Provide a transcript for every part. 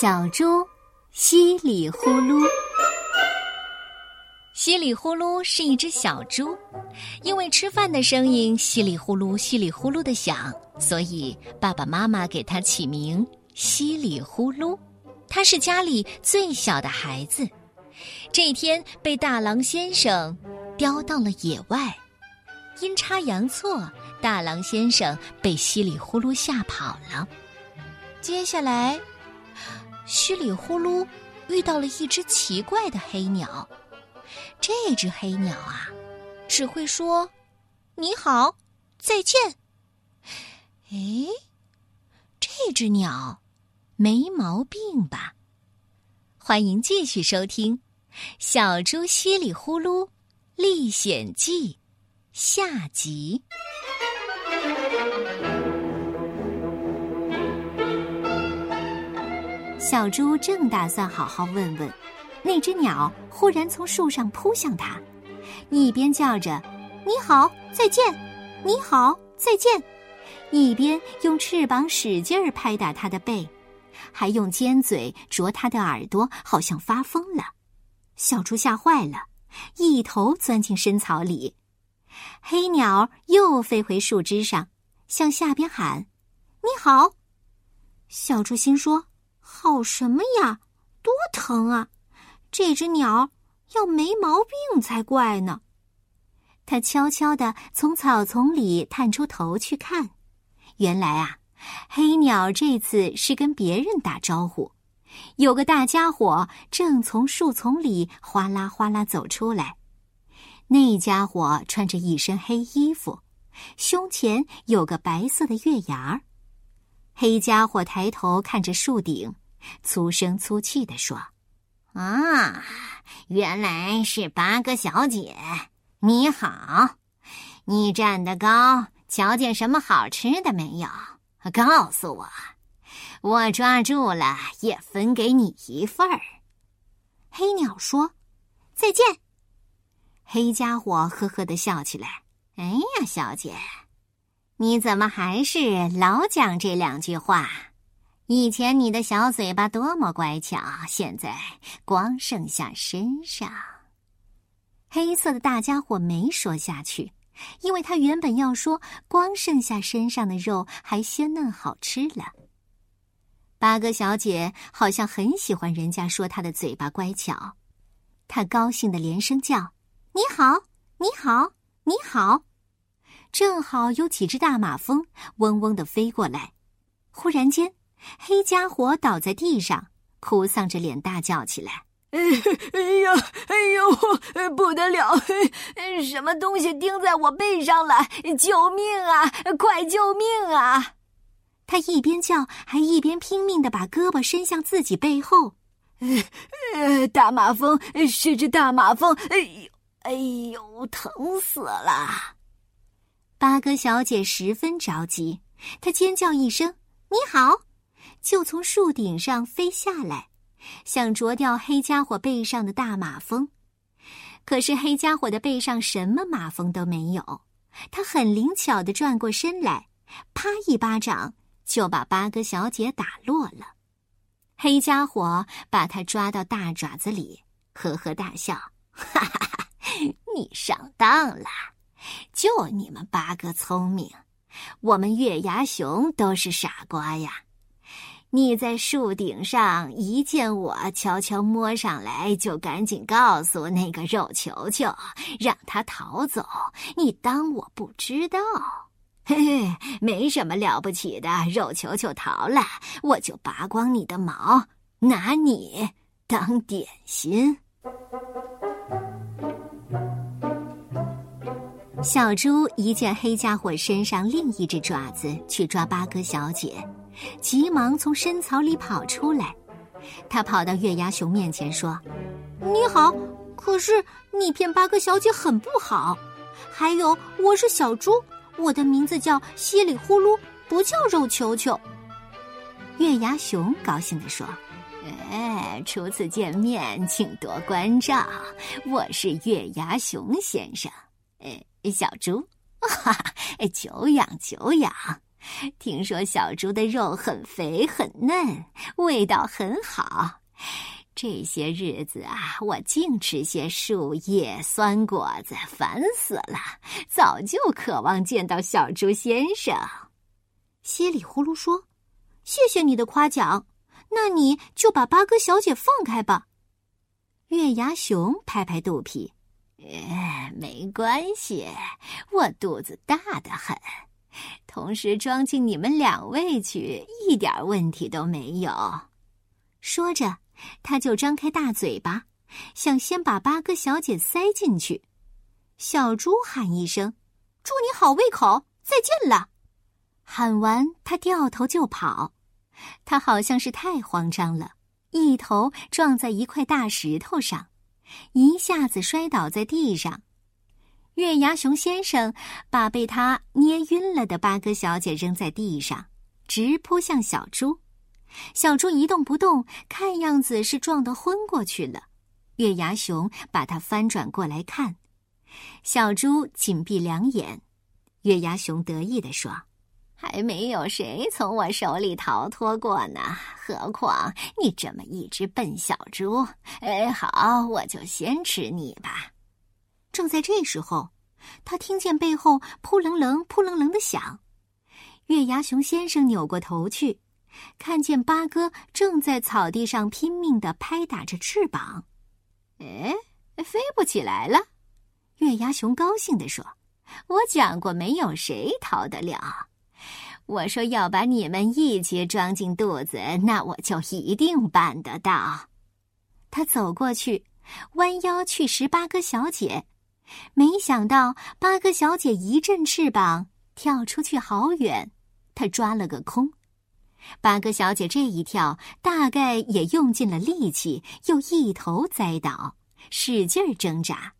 小猪稀里呼噜，稀里呼噜是一只小猪，因为吃饭的声音稀里呼噜、稀里呼噜的响，所以爸爸妈妈给它起名稀里呼噜。它是家里最小的孩子，这一天被大狼先生叼到了野外，阴差阳错，大狼先生被稀里呼噜吓跑了。接下来。稀里呼噜遇到了一只奇怪的黑鸟，这只黑鸟啊，只会说“你好，再见”。哎，这只鸟没毛病吧？欢迎继续收听《小猪稀里呼噜历险记》下集。小猪正打算好好问问，那只鸟忽然从树上扑向它，一边叫着“你好，再见，你好，再见”，一边用翅膀使劲儿拍打它的背，还用尖嘴啄它的耳朵，好像发疯了。小猪吓坏了，一头钻进深草里。黑鸟又飞回树枝上，向下边喊：“你好。”小猪心说。好什么呀？多疼啊！这只鸟要没毛病才怪呢。他悄悄地从草丛里探出头去看，原来啊，黑鸟这次是跟别人打招呼。有个大家伙正从树丛里哗啦哗啦走出来，那家伙穿着一身黑衣服，胸前有个白色的月牙儿。黑家伙抬头看着树顶，粗声粗气地说：“啊，原来是八哥小姐，你好！你站得高，瞧见什么好吃的没有？告诉我，我抓住了也分给你一份儿。”黑鸟说：“再见。”黑家伙呵呵的笑起来：“哎呀，小姐。”你怎么还是老讲这两句话？以前你的小嘴巴多么乖巧，现在光剩下身上。黑色的大家伙没说下去，因为他原本要说光剩下身上的肉还鲜嫩好吃了。八哥小姐好像很喜欢人家说她的嘴巴乖巧，她高兴的连声叫：“你好，你好，你好！”正好有几只大马蜂嗡嗡的飞过来，忽然间，黑家伙倒在地上，哭丧着脸大叫起来：“哎哎呀，哎呦，不得了！什么东西钉在我背上了？救命啊！快救命啊！”他一边叫，还一边拼命的把胳膊伸向自己背后。大马蜂是只大马蜂！哎呦，哎呦，疼死了！八哥小姐十分着急，她尖叫一声：“你好！”就从树顶上飞下来，想啄掉黑家伙背上的大马蜂。可是黑家伙的背上什么马蜂都没有，他很灵巧地转过身来，啪一巴掌就把八哥小姐打落了。黑家伙把他抓到大爪子里，呵呵大笑：“哈哈哈，你上当了！”就你们八哥聪明，我们月牙熊都是傻瓜呀！你在树顶上一见我，悄悄摸上来，就赶紧告诉那个肉球球，让他逃走。你当我不知道？嘿嘿，没什么了不起的，肉球球逃了，我就拔光你的毛，拿你当点心。小猪一见黑家伙身上另一只爪子去抓八哥小姐，急忙从深草里跑出来。他跑到月牙熊面前说：“你好，可是你骗八哥小姐很不好。还有，我是小猪，我的名字叫稀里呼噜，不叫肉球球。”月牙熊高兴地说：“哎，初次见面，请多关照。我是月牙熊先生。”哎。小猪，哈哈，久仰久仰。听说小猪的肉很肥很嫩，味道很好。这些日子啊，我净吃些树叶、酸果子，烦死了。早就渴望见到小猪先生。稀里呼噜说：“谢谢你的夸奖，那你就把八哥小姐放开吧。”月牙熊拍拍肚皮：“哎，没关系，我肚子大的很，同时装进你们两位去，一点问题都没有。”说着。他就张开大嘴巴，想先把八哥小姐塞进去。小猪喊一声：“祝你好胃口，再见了！”喊完，他掉头就跑。他好像是太慌张了，一头撞在一块大石头上，一下子摔倒在地上。月牙熊先生把被他捏晕了的八哥小姐扔在地上，直扑向小猪。小猪一动不动，看样子是撞得昏过去了。月牙熊把它翻转过来看，小猪紧闭两眼。月牙熊得意地说：“还没有谁从我手里逃脱过呢，何况你这么一只笨小猪。”哎，好，我就先吃你吧。正在这时候，他听见背后扑棱棱、扑棱棱的响。月牙熊先生扭过头去。看见八哥正在草地上拼命的拍打着翅膀，哎，飞不起来了。月牙熊高兴地说：“我讲过，没有谁逃得了。我说要把你们一起装进肚子，那我就一定办得到。”他走过去，弯腰去拾八哥小姐，没想到八哥小姐一阵翅膀跳出去好远，她抓了个空。八哥小姐这一跳，大概也用尽了力气，又一头栽倒，使劲挣扎。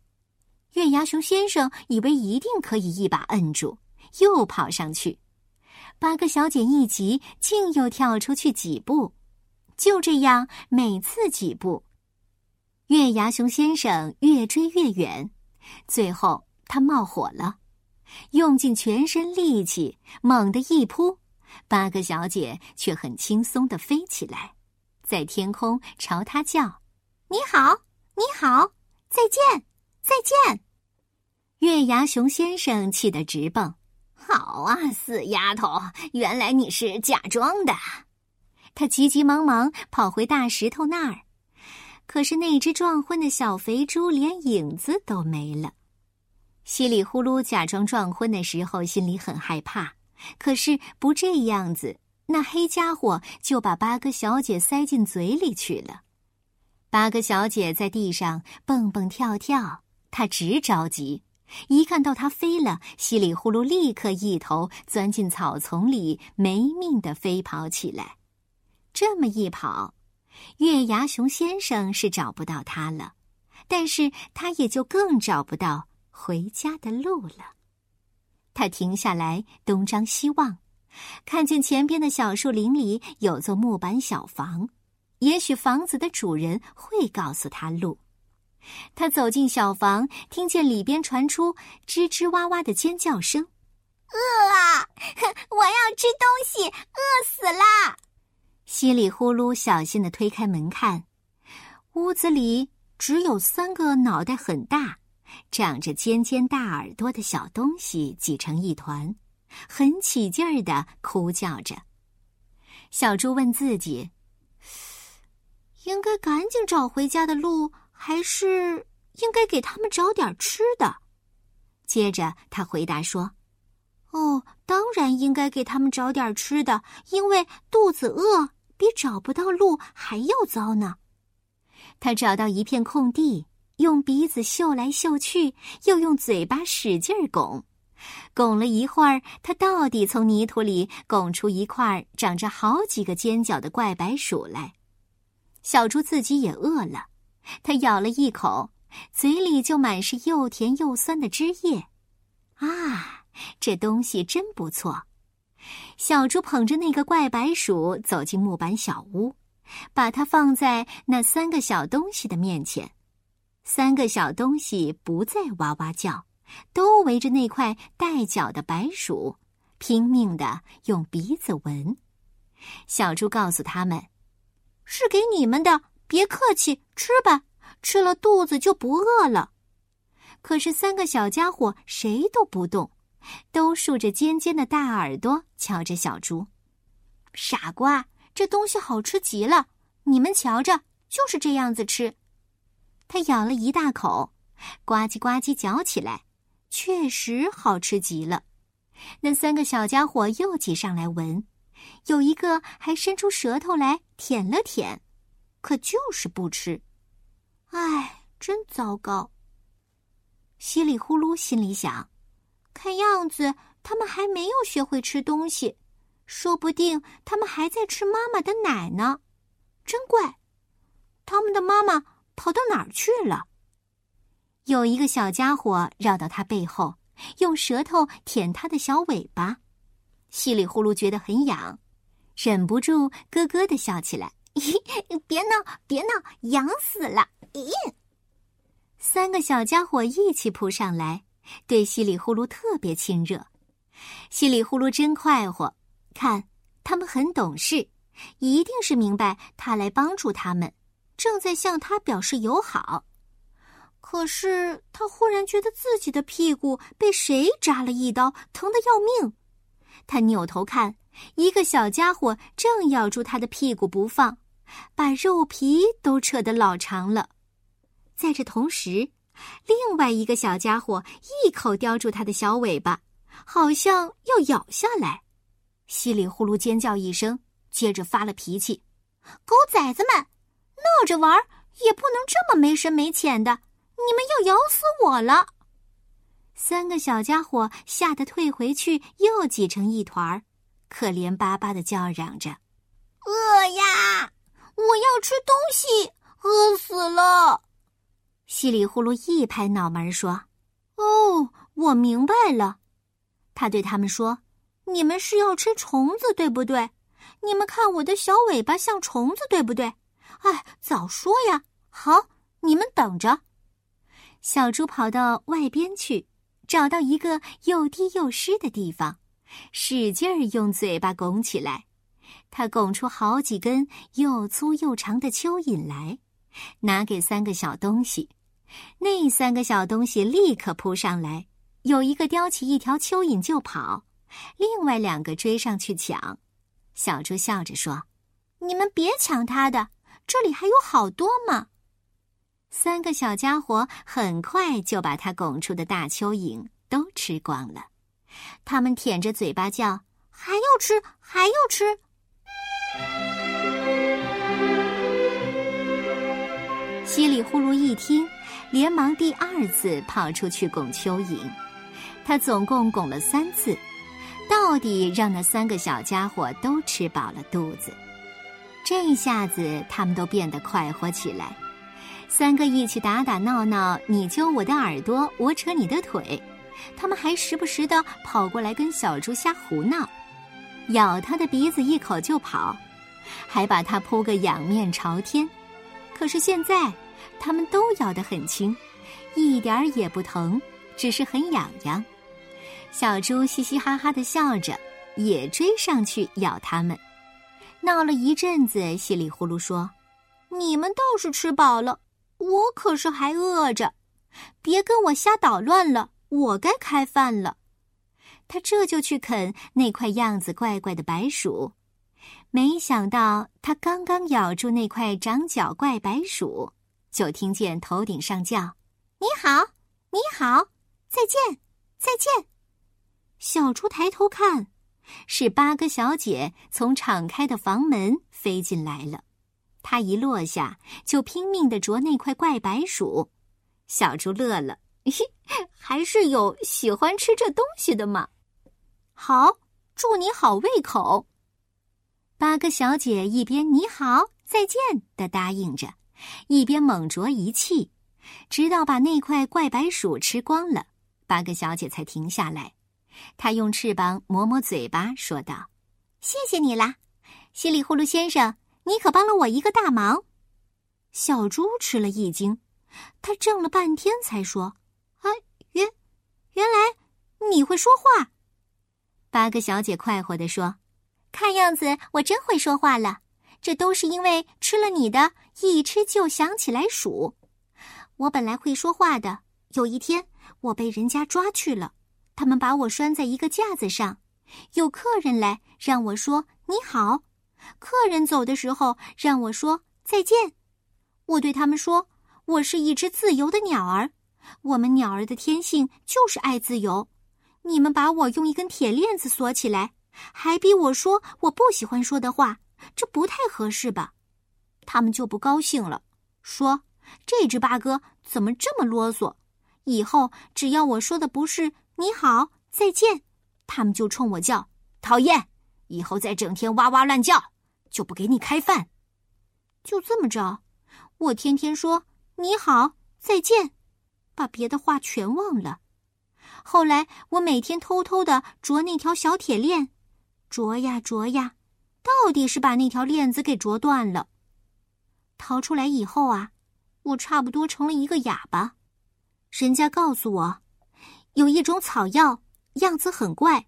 月牙熊先生以为一定可以一把摁住，又跑上去。八哥小姐一急，竟又跳出去几步。就这样，每次几步，月牙熊先生越追越远，最后他冒火了，用尽全身力气，猛地一扑。八个小姐却很轻松的飞起来，在天空朝他叫：“你好，你好，再见，再见！”月牙熊先生气得直蹦：“好啊，死丫头，原来你是假装的！”他急急忙忙跑回大石头那儿，可是那只撞昏的小肥猪连影子都没了。稀里呼噜假装撞昏的时候，心里很害怕。可是不这样子，那黑家伙就把八哥小姐塞进嘴里去了。八哥小姐在地上蹦蹦跳跳，她直着急。一看到它飞了，稀里呼噜立刻一头钻进草丛里，没命的飞跑起来。这么一跑，月牙熊先生是找不到它了，但是他也就更找不到回家的路了。他停下来，东张西望，看见前边的小树林里有座木板小房，也许房子的主人会告诉他路。他走进小房，听见里边传出吱吱哇哇的尖叫声：“饿啊！我要吃东西，饿死啦！”稀里呼噜，小心的推开门看，屋子里只有三个脑袋很大。长着尖尖大耳朵的小东西挤成一团，很起劲儿的哭叫着。小猪问自己：“应该赶紧找回家的路，还是应该给他们找点吃的？”接着他回答说：“哦，当然应该给他们找点吃的，因为肚子饿比找不到路还要糟呢。”他找到一片空地。用鼻子嗅来嗅去，又用嘴巴使劲拱，拱了一会儿，他到底从泥土里拱出一块长着好几个尖角的怪白薯来。小猪自己也饿了，它咬了一口，嘴里就满是又甜又酸的汁液。啊，这东西真不错！小猪捧着那个怪白薯走进木板小屋，把它放在那三个小东西的面前。三个小东西不再哇哇叫，都围着那块带脚的白薯，拼命的用鼻子闻。小猪告诉他们：“是给你们的，别客气，吃吧。吃了肚子就不饿了。”可是三个小家伙谁都不动，都竖着尖尖的大耳朵瞧着小猪。傻瓜，这东西好吃极了，你们瞧着，就是这样子吃。他咬了一大口，呱唧呱唧嚼起来，确实好吃极了。那三个小家伙又挤上来闻。有一个还伸出舌头来舔了舔，可就是不吃。唉，真糟糕。稀里呼噜心里想：看样子他们还没有学会吃东西，说不定他们还在吃妈妈的奶呢。真怪，他们的妈妈跑到哪儿去了？有一个小家伙绕到他背后，用舌头舔他的小尾巴。稀里呼噜觉得很痒，忍不住咯咯的笑起来。别闹，别闹，痒死了！咦，三个小家伙一起扑上来，对稀里呼噜特别亲热。稀里呼噜真快活，看他们很懂事，一定是明白他来帮助他们，正在向他表示友好。可是他忽然觉得自己的屁股被谁扎了一刀，疼得要命。他扭头看，一个小家伙正咬住他的屁股不放，把肉皮都扯得老长了。在这同时，另外一个小家伙一口叼住它的小尾巴，好像要咬下来。稀里呼噜尖叫一声，接着发了脾气：“狗崽子们，闹着玩也不能这么没深没浅的！你们要咬死我了！”三个小家伙吓得退回去，又挤成一团儿，可怜巴巴的叫嚷着：“饿呀！我要吃东西，饿死了！”稀里呼噜一拍脑门说：“哦，我明白了。”他对他们说：“你们是要吃虫子，对不对？你们看我的小尾巴像虫子，对不对？哎，早说呀！好，你们等着。”小猪跑到外边去。找到一个又低又湿的地方，使劲儿用嘴巴拱起来。他拱出好几根又粗又长的蚯蚓来，拿给三个小东西。那三个小东西立刻扑上来，有一个叼起一条蚯蚓就跑，另外两个追上去抢。小猪笑着说：“你们别抢他的，这里还有好多嘛。”三个小家伙很快就把他拱出的大蚯蚓都吃光了，他们舔着嘴巴叫：“还要吃，还要吃！”稀里呼噜一听，连忙第二次跑出去拱蚯蚓。他总共拱了三次，到底让那三个小家伙都吃饱了肚子。这一下子，他们都变得快活起来。三个一起打打闹闹，你揪我的耳朵，我扯你的腿，他们还时不时的跑过来跟小猪瞎胡闹，咬他的鼻子一口就跑，还把他扑个仰面朝天。可是现在，他们都咬得很轻，一点儿也不疼，只是很痒痒。小猪嘻嘻哈哈的笑着，也追上去咬他们。闹了一阵子，稀里呼噜说：“你们倒是吃饱了。”我可是还饿着，别跟我瞎捣乱了。我该开饭了。他这就去啃那块样子怪怪的白薯，没想到他刚刚咬住那块长角怪白薯，就听见头顶上叫：“你好，你好，再见，再见。”小猪抬头看，是八哥小姐从敞开的房门飞进来了。它一落下，就拼命的啄那块怪白薯。小猪乐了，还是有喜欢吃这东西的嘛。好，祝你好胃口。八哥小姐一边你好再见的答应着，一边猛啄一气，直到把那块怪白薯吃光了，八个小姐才停下来。她用翅膀抹抹嘴巴，说道：“谢谢你啦，稀里呼噜先生。”你可帮了我一个大忙，小猪吃了一惊，他怔了半天才说：“啊，原原来你会说话。”八个小姐快活地说：“看样子我真会说话了，这都是因为吃了你的，一吃就想起来数。我本来会说话的，有一天我被人家抓去了，他们把我拴在一个架子上，有客人来让我说你好，客人走的时候让我说再见。我对他们说，我是一只自由的鸟儿，我们鸟儿的天性就是爱自由。”你们把我用一根铁链子锁起来，还逼我说我不喜欢说的话，这不太合适吧？他们就不高兴了，说：“这只八哥怎么这么啰嗦？以后只要我说的不是你好再见，他们就冲我叫讨厌。以后再整天哇哇乱叫，就不给你开饭。”就这么着，我天天说你好再见，把别的话全忘了。后来，我每天偷偷的啄那条小铁链，啄呀啄呀，到底是把那条链子给啄断了。逃出来以后啊，我差不多成了一个哑巴。人家告诉我，有一种草药，样子很怪，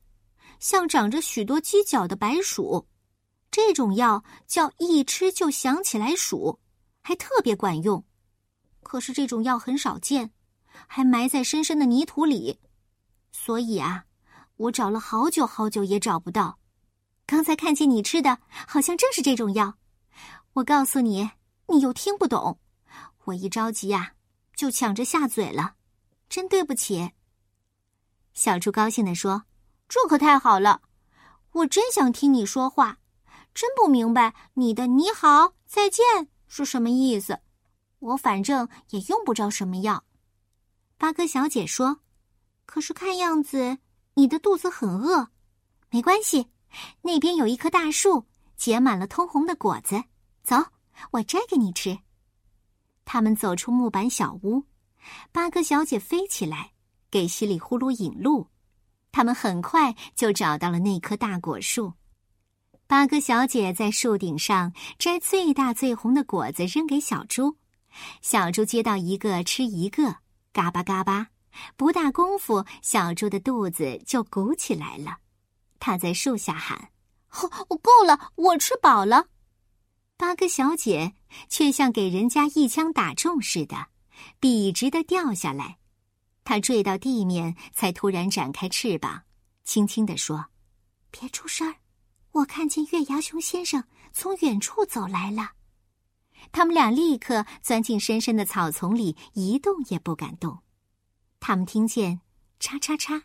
像长着许多犄角的白鼠。这种药叫一吃就想起来数，还特别管用。可是这种药很少见，还埋在深深的泥土里。所以啊，我找了好久好久也找不到。刚才看见你吃的，好像正是这种药。我告诉你，你又听不懂。我一着急呀，就抢着下嘴了，真对不起。小猪高兴地说：“这可太好了，我真想听你说话，真不明白你的‘你好，再见’是什么意思。我反正也用不着什么药。”八哥小姐说。可是看样子你的肚子很饿，没关系，那边有一棵大树，结满了通红的果子，走，我摘给你吃。他们走出木板小屋，八哥小姐飞起来，给稀里呼噜引路。他们很快就找到了那棵大果树。八哥小姐在树顶上摘最大最红的果子，扔给小猪。小猪接到一个吃一个，嘎巴嘎巴。不大功夫，小猪的肚子就鼓起来了。他在树下喊：“哦，够了，我吃饱了。”八哥小姐却像给人家一枪打中似的，笔直的掉下来。它坠到地面，才突然展开翅膀，轻轻地说：“别出声儿，我看见月牙熊先生从远处走来了。”他们俩立刻钻进深深的草丛里，一动也不敢动。他们听见“嚓嚓嚓”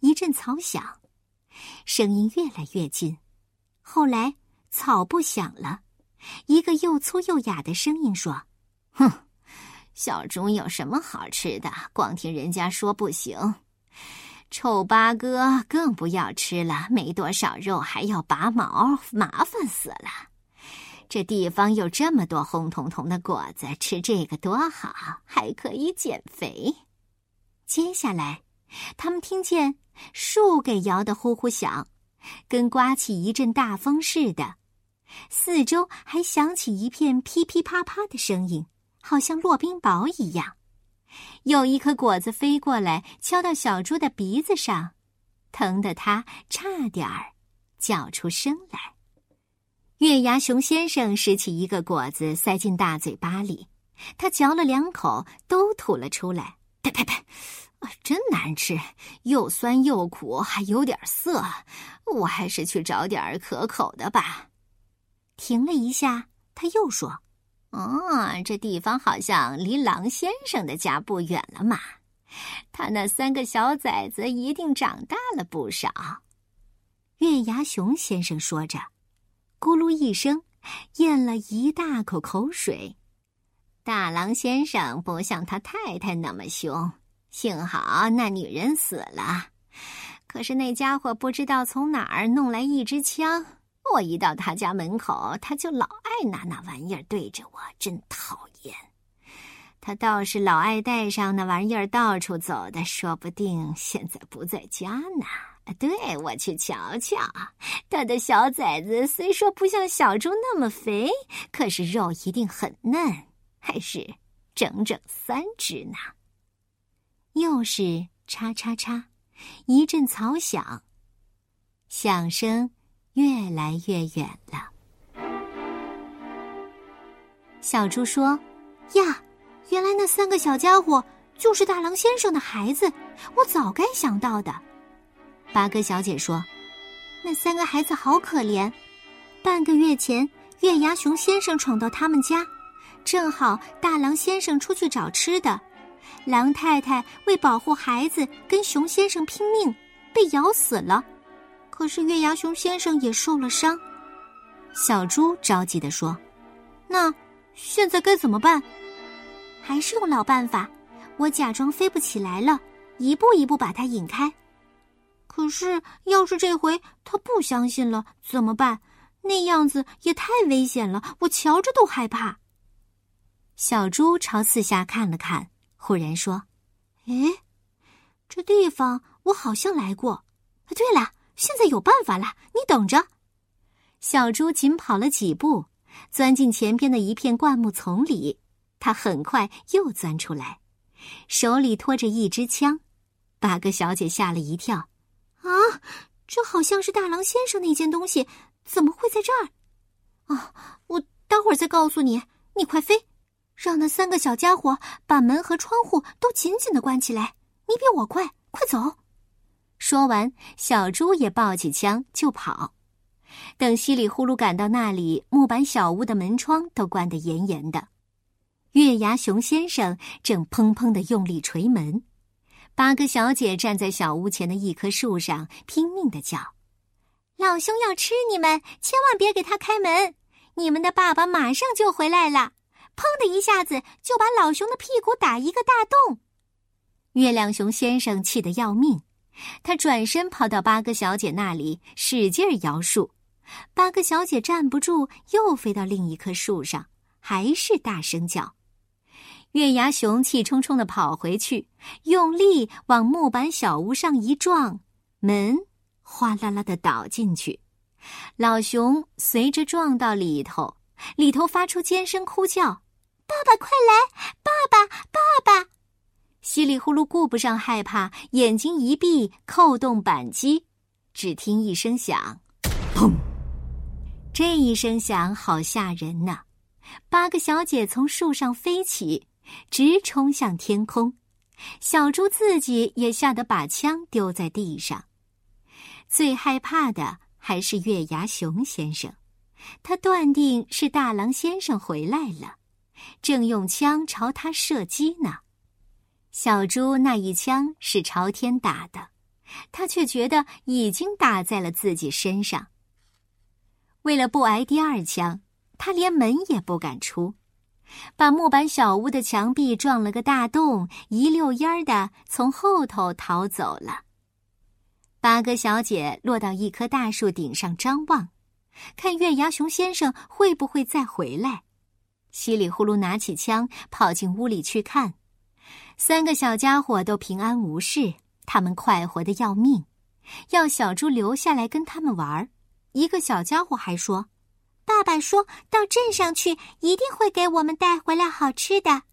一阵草响，声音越来越近。后来草不响了，一个又粗又哑的声音说：“哼，小猪有什么好吃的？光听人家说不行。臭八哥更不要吃了，没多少肉，还要拔毛，麻烦死了。这地方有这么多红彤彤的果子，吃这个多好，还可以减肥。”接下来，他们听见树给摇得呼呼响，跟刮起一阵大风似的。四周还响起一片噼噼啪啪的声音，好像落冰雹一样。有一颗果子飞过来，敲到小猪的鼻子上，疼得他差点儿叫出声来。月牙熊先生拾起一个果子，塞进大嘴巴里，他嚼了两口，都吐了出来。呸呸呸！真难吃，又酸又苦，还有点涩。我还是去找点可口的吧。停了一下，他又说：“哦，这地方好像离狼先生的家不远了嘛。他那三个小崽子一定长大了不少。”月牙熊先生说着，咕噜一声，咽了一大口口水。大狼先生不像他太太那么凶，幸好那女人死了。可是那家伙不知道从哪儿弄来一支枪，我一到他家门口，他就老爱拿那玩意儿对着我，真讨厌。他倒是老爱带上那玩意儿到处走的，说不定现在不在家呢。对我去瞧瞧，他的小崽子虽说不像小猪那么肥，可是肉一定很嫩。还是整整三只呢。又是叉叉叉，一阵草响。响声越来越远了。小猪说：“呀，原来那三个小家伙就是大狼先生的孩子，我早该想到的。”八哥小姐说：“那三个孩子好可怜，半个月前月牙熊先生闯到他们家，正好大狼先生出去找吃的。”狼太太为保护孩子，跟熊先生拼命，被咬死了。可是月牙熊先生也受了伤。小猪着急地说：“那现在该怎么办？还是用老办法，我假装飞不起来了，一步一步把它引开。可是要是这回他不相信了怎么办？那样子也太危险了，我瞧着都害怕。”小猪朝四下看了看。忽然说：“哎，这地方我好像来过。对了，现在有办法了，你等着。”小猪紧跑了几步，钻进前边的一片灌木丛里。他很快又钻出来，手里托着一支枪。八哥小姐吓了一跳：“啊，这好像是大狼先生那件东西，怎么会在这儿？”“啊，我待会儿再告诉你。你快飞。”让那三个小家伙把门和窗户都紧紧的关起来。你比我快，快走！说完，小猪也抱起枪就跑。等稀里呼噜赶到那里，木板小屋的门窗都关得严严的。月牙熊先生正砰砰的用力捶门。八哥小姐站在小屋前的一棵树上，拼命的叫：“老熊要吃你们，千万别给他开门！你们的爸爸马上就回来了。”砰的一下子，就把老熊的屁股打一个大洞。月亮熊先生气得要命，他转身跑到八哥小姐那里，使劲摇树。八哥小姐站不住，又飞到另一棵树上，还是大声叫。月牙熊气冲冲的跑回去，用力往木板小屋上一撞，门哗啦啦的倒进去，老熊随着撞到里头，里头发出尖声哭叫。爸爸，快来！爸爸，爸爸！稀里呼噜顾不上害怕，眼睛一闭，扣动扳机，只听一声响，砰！这一声响好吓人呐！八个小姐从树上飞起，直冲向天空。小猪自己也吓得把枪丢在地上。最害怕的还是月牙熊先生，他断定是大狼先生回来了。正用枪朝他射击呢，小猪那一枪是朝天打的，他却觉得已经打在了自己身上。为了不挨第二枪，他连门也不敢出，把木板小屋的墙壁撞了个大洞，一溜烟儿的从后头逃走了。八哥小姐落到一棵大树顶上张望，看月牙熊先生会不会再回来。稀里呼噜拿起枪跑进屋里去看，三个小家伙都平安无事，他们快活的要命，要小猪留下来跟他们玩儿。一个小家伙还说：“爸爸说到镇上去，一定会给我们带回来好吃的。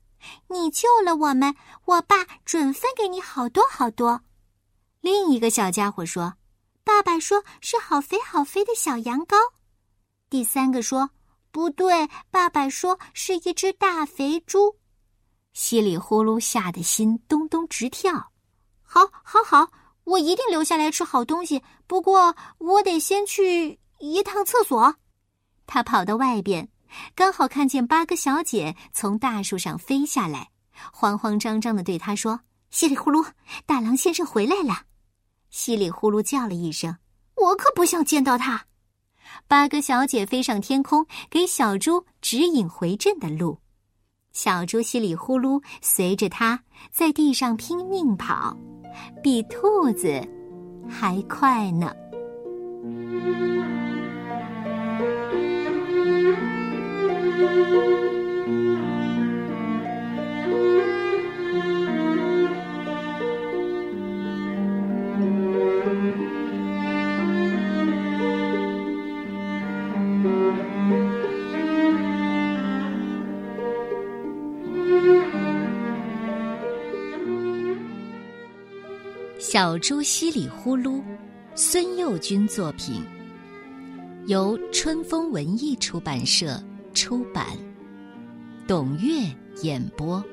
你救了我们，我爸准分给你好多好多。”另一个小家伙说：“爸爸说是好肥好肥的小羊羔。”第三个说。不对，爸爸说是一只大肥猪，稀里呼噜吓得心咚咚直跳。好，好，好，我一定留下来吃好东西。不过我得先去一趟厕所。他跑到外边，刚好看见八哥小姐从大树上飞下来，慌慌张张的对他说：“稀里呼噜，大狼先生回来了。”稀里呼噜叫了一声：“我可不想见到他。”八哥小姐飞上天空，给小猪指引回镇的路。小猪稀里呼噜随着它在地上拼命跑，比兔子还快呢。小猪稀里呼噜，孙幼军作品，由春风文艺出版社出版，董月演播。